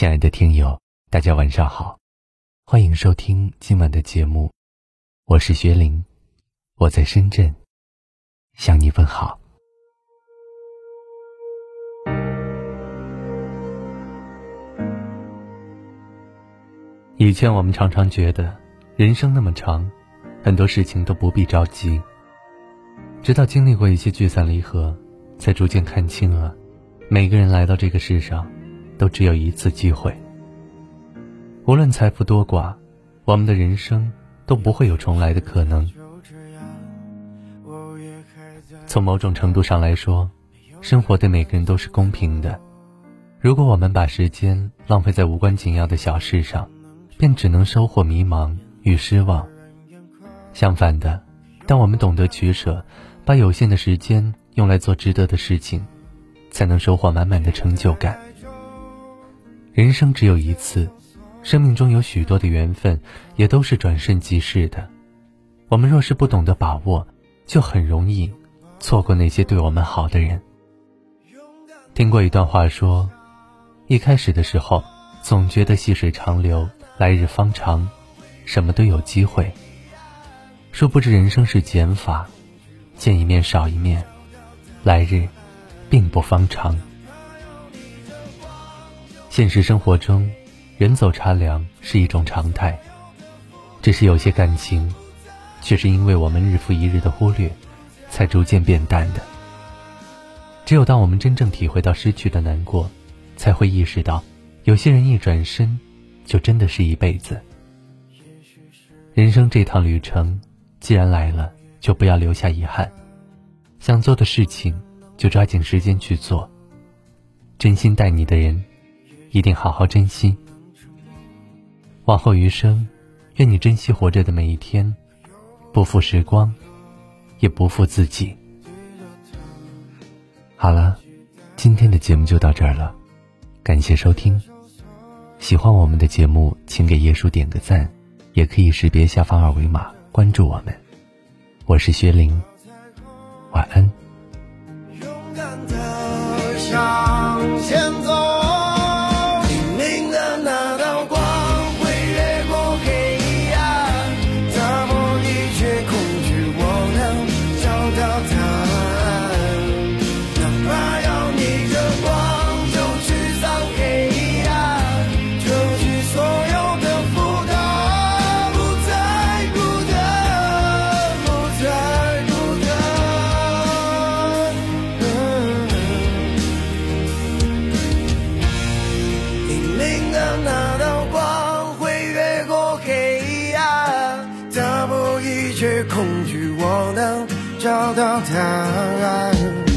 亲爱的听友，大家晚上好，欢迎收听今晚的节目，我是薛林，我在深圳向你问好。以前我们常常觉得人生那么长，很多事情都不必着急，直到经历过一些聚散离合，才逐渐看清了，每个人来到这个世上。都只有一次机会。无论财富多寡，我们的人生都不会有重来的可能。从某种程度上来说，生活对每个人都是公平的。如果我们把时间浪费在无关紧要的小事上，便只能收获迷茫与失望。相反的，当我们懂得取舍，把有限的时间用来做值得的事情，才能收获满满的成就感。人生只有一次，生命中有许多的缘分，也都是转瞬即逝的。我们若是不懂得把握，就很容易错过那些对我们好的人。听过一段话说，一开始的时候，总觉得细水长流，来日方长，什么都有机会。殊不知人生是减法，见一面少一面，来日并不方长。现实生活中，人走茶凉是一种常态。只是有些感情，却是因为我们日复一日的忽略，才逐渐变淡的。只有当我们真正体会到失去的难过，才会意识到，有些人一转身，就真的是一辈子。人生这趟旅程，既然来了，就不要留下遗憾。想做的事情，就抓紧时间去做。真心待你的人。一定好好珍惜。往后余生，愿你珍惜活着的每一天，不负时光，也不负自己。好了，今天的节目就到这儿了，感谢收听。喜欢我们的节目，请给叶叔点个赞，也可以识别下方二维码关注我们。我是薛玲，晚安。勇敢的我能找到答案